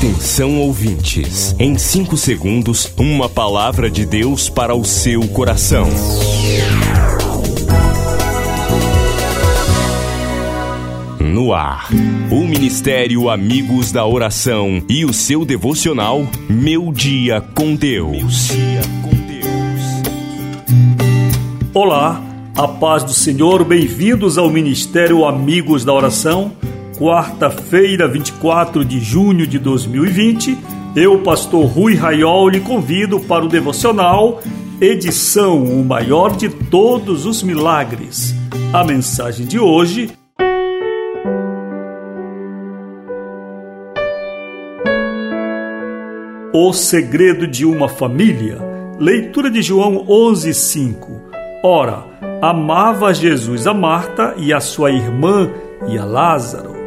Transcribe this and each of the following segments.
Atenção ouvintes, em 5 segundos, uma palavra de Deus para o seu coração. No ar, o Ministério Amigos da Oração e o seu devocional Meu Dia com Deus. Olá, a paz do Senhor, bem-vindos ao Ministério Amigos da Oração quarta-feira, 24 de junho de 2020. Eu, pastor Rui Raiol, lhe convido para o devocional edição O Maior de Todos os Milagres. A mensagem de hoje O segredo de uma família. Leitura de João 11:5. Ora, amava Jesus a Marta e a sua irmã e a Lázaro.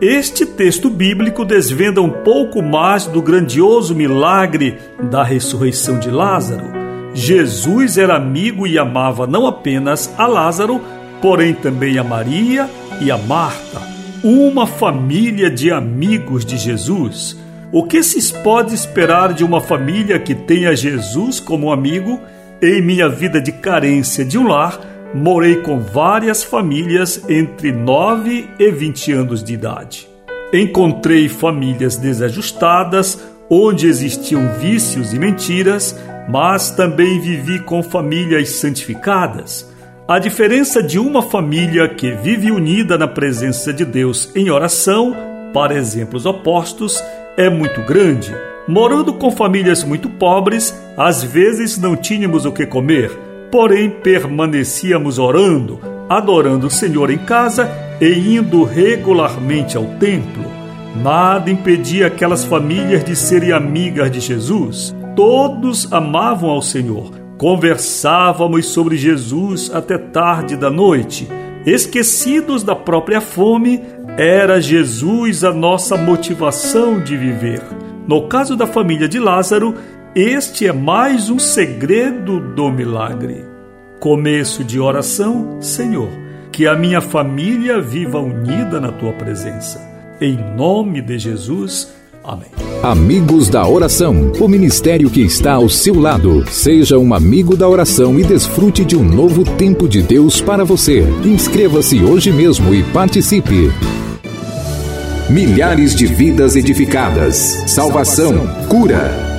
Este texto bíblico desvenda um pouco mais do grandioso milagre da ressurreição de Lázaro. Jesus era amigo e amava não apenas a Lázaro, porém também a Maria e a Marta, uma família de amigos de Jesus. O que se pode esperar de uma família que tenha Jesus como amigo? Em minha vida de carência de um lar, morei com várias famílias entre 9 e 20 anos de idade. Encontrei famílias desajustadas, onde existiam vícios e mentiras, mas também vivi com famílias santificadas. A diferença de uma família que vive unida na presença de Deus em oração, para exemplos opostos, é muito grande. Morando com famílias muito pobres, às vezes não tínhamos o que comer Porém, permanecíamos orando, adorando o Senhor em casa e indo regularmente ao templo. Nada impedia aquelas famílias de serem amigas de Jesus. Todos amavam ao Senhor. Conversávamos sobre Jesus até tarde da noite. Esquecidos da própria fome, era Jesus a nossa motivação de viver. No caso da família de Lázaro, este é mais um segredo do milagre. Começo de oração, Senhor, que a minha família viva unida na tua presença. Em nome de Jesus. Amém. Amigos da Oração, o ministério que está ao seu lado. Seja um amigo da oração e desfrute de um novo tempo de Deus para você. Inscreva-se hoje mesmo e participe. Milhares de vidas edificadas, salvação, cura.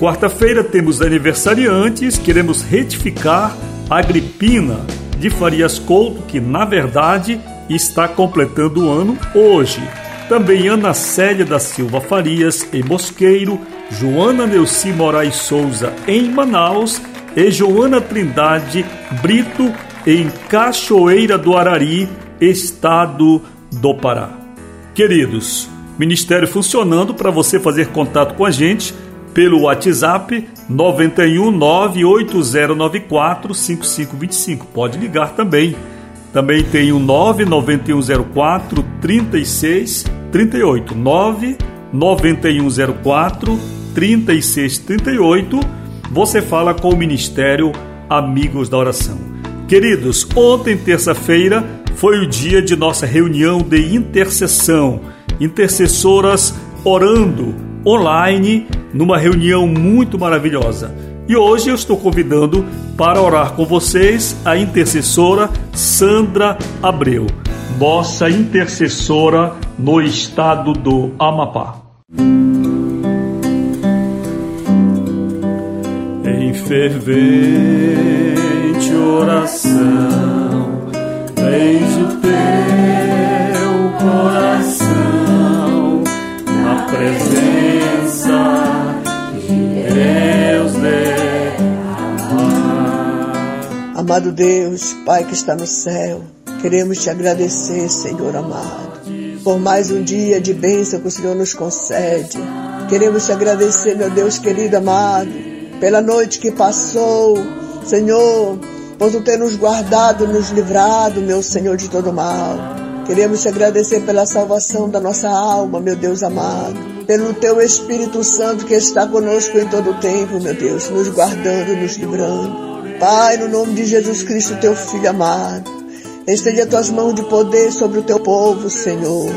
Quarta-feira temos aniversariantes, queremos retificar a Agripina de Farias Couto, que na verdade está completando o ano hoje. Também Ana Célia da Silva Farias, em Mosqueiro, Joana Neuci Moraes Souza, em Manaus, e Joana Trindade Brito, em Cachoeira do Arari, estado do Pará. Queridos, Ministério funcionando para você fazer contato com a gente pelo WhatsApp 91 98094 5525. Pode ligar também. Também tem o 99104 3638 99104 3638. Você fala com o Ministério Amigos da Oração. Queridos, ontem, terça-feira, foi o dia de nossa reunião de intercessão. Intercessoras orando online numa reunião muito maravilhosa. E hoje eu estou convidando para orar com vocês a intercessora Sandra Abreu, nossa intercessora no estado do Amapá. Em Amado Deus, Pai que está no céu, queremos te agradecer, Senhor amado. por mais um dia de bênção que o Senhor nos concede. Queremos te agradecer, meu Deus querido amado, pela noite que passou, Senhor, por tu ter nos guardado, nos livrado, meu Senhor, de todo mal. Queremos te agradecer pela salvação da nossa alma, meu Deus amado, pelo teu Espírito Santo que está conosco em todo o tempo, meu Deus, nos guardando, nos livrando. Pai, no nome de Jesus Cristo, teu Filho amado, estende as tuas mãos de poder sobre o teu povo, Senhor.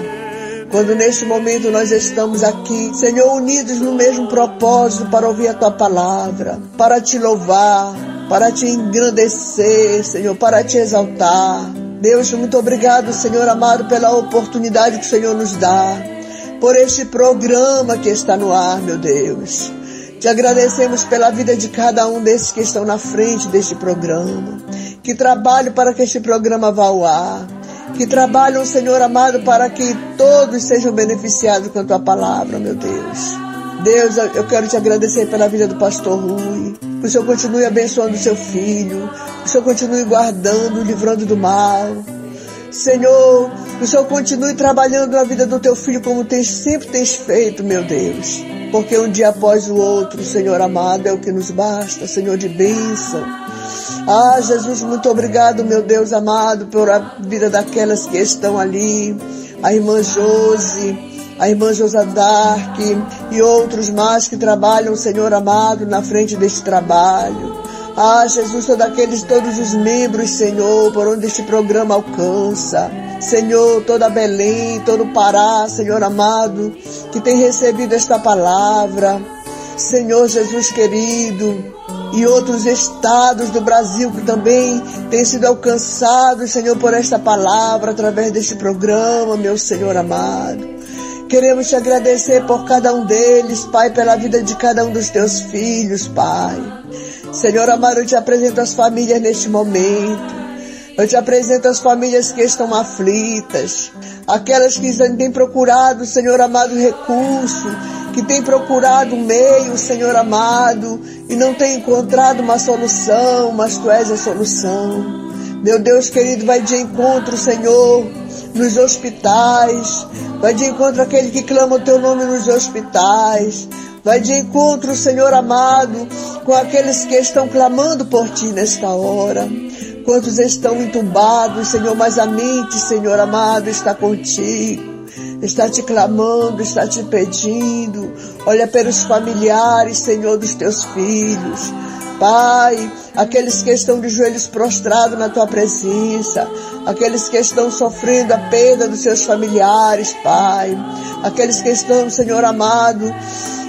Quando neste momento nós estamos aqui, Senhor, unidos no mesmo propósito para ouvir a tua palavra, para te louvar, para te engrandecer, Senhor, para te exaltar. Deus, muito obrigado, Senhor amado, pela oportunidade que o Senhor nos dá, por este programa que está no ar, meu Deus. Te agradecemos pela vida de cada um desses que estão na frente deste programa, que trabalham para que este programa vá ao ar, que trabalham, Senhor amado, para que todos sejam beneficiados com a tua palavra, meu Deus. Deus, eu quero te agradecer pela vida do pastor Rui. Que o Senhor continue abençoando o seu filho. Que o Senhor continue guardando, livrando do mal. Senhor, que o Senhor continue trabalhando na vida do teu filho como tens, sempre tens feito, meu Deus. Porque um dia após o outro, Senhor amado, é o que nos basta, Senhor de bênção. Ah, Jesus, muito obrigado, meu Deus amado, pela vida daquelas que estão ali. A irmã Josi, a irmã Josadark e outros mais que trabalham, Senhor amado, na frente deste trabalho. Ah, Jesus, todos aqueles, todos os membros, Senhor, por onde este programa alcança. Senhor, toda Belém, todo Pará, Senhor amado, que tem recebido esta palavra. Senhor Jesus querido, e outros estados do Brasil que também têm sido alcançados, Senhor, por esta palavra, através deste programa, meu Senhor amado. Queremos te agradecer por cada um deles, Pai, pela vida de cada um dos teus filhos, Pai. Senhor amado, eu te apresento as famílias neste momento. Eu te apresento as famílias que estão aflitas, aquelas que têm procurado, Senhor amado, recurso, que têm procurado meio, Senhor amado, e não têm encontrado uma solução, mas Tu és a solução. Meu Deus querido, vai de encontro, Senhor, nos hospitais, vai de encontro aquele que clama o teu nome nos hospitais, vai de encontro, Senhor amado, com aqueles que estão clamando por ti nesta hora. Quantos estão entubados, Senhor, mas a mente, Senhor amado, está contigo está te clamando, está te pedindo. Olha pelos familiares, Senhor, dos teus filhos. Pai, aqueles que estão de joelhos prostrados na tua presença, aqueles que estão sofrendo a perda dos seus familiares, Pai, aqueles que estão, Senhor amado,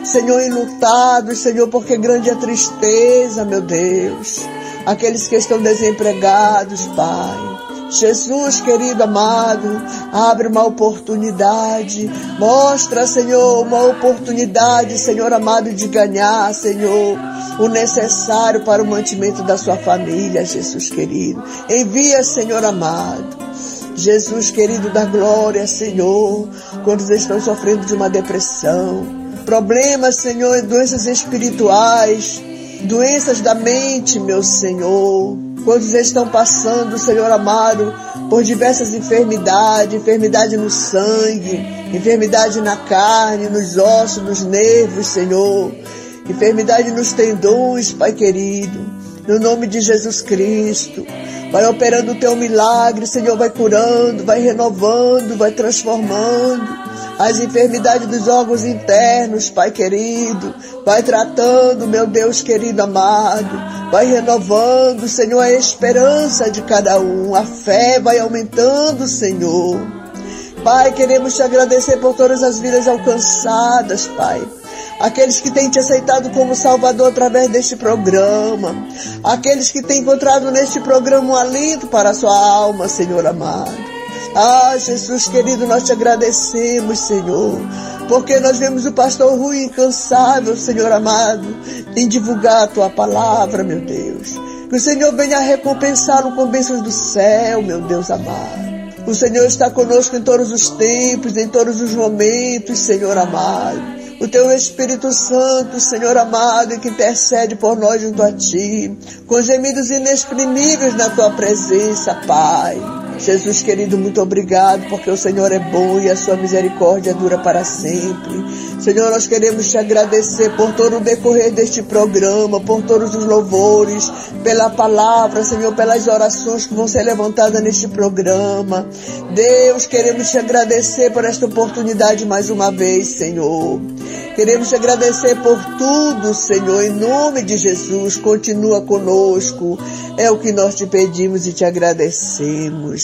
Senhor, enlutados, Senhor, porque grande é a tristeza, meu Deus, aqueles que estão desempregados, Pai. Jesus, querido amado, abre uma oportunidade, mostra, Senhor, uma oportunidade, Senhor amado, de ganhar, Senhor, o necessário para o mantimento da sua família, Jesus querido. Envia, Senhor amado. Jesus querido da glória, Senhor, quando estão sofrendo de uma depressão, problemas, Senhor, doenças espirituais, doenças da mente, meu Senhor. Quantos estão passando, Senhor amado, por diversas enfermidades, enfermidade no sangue, enfermidade na carne, nos ossos, nos nervos, Senhor, enfermidade nos tendões, Pai querido, no nome de Jesus Cristo. Vai operando o teu milagre, Senhor, vai curando, vai renovando, vai transformando as enfermidades dos órgãos internos, Pai querido. Vai tratando, meu Deus querido amado. Vai renovando, Senhor, a esperança de cada um. A fé vai aumentando, Senhor. Pai, queremos te agradecer por todas as vidas alcançadas, Pai. Aqueles que têm te aceitado como Salvador através deste programa. Aqueles que têm encontrado neste programa um alento para a sua alma, Senhor amado. Ah, Jesus querido, nós te agradecemos, Senhor, porque nós vemos o pastor Rui incansável, Senhor amado, em divulgar a tua palavra, meu Deus. Que o Senhor venha recompensá-lo com bênçãos do céu, meu Deus amado. O Senhor está conosco em todos os tempos, em todos os momentos, Senhor amado. O teu Espírito Santo, Senhor amado, que intercede por nós junto a ti, com gemidos inexprimíveis na tua presença, Pai. Jesus querido, muito obrigado, porque o Senhor é bom e a sua misericórdia dura para sempre. Senhor, nós queremos te agradecer por todo o decorrer deste programa, por todos os louvores, pela palavra, Senhor, pelas orações que vão ser levantadas neste programa. Deus, queremos te agradecer por esta oportunidade mais uma vez, Senhor. Queremos te agradecer por tudo, Senhor, em nome de Jesus. Continua conosco. É o que nós te pedimos e te agradecemos.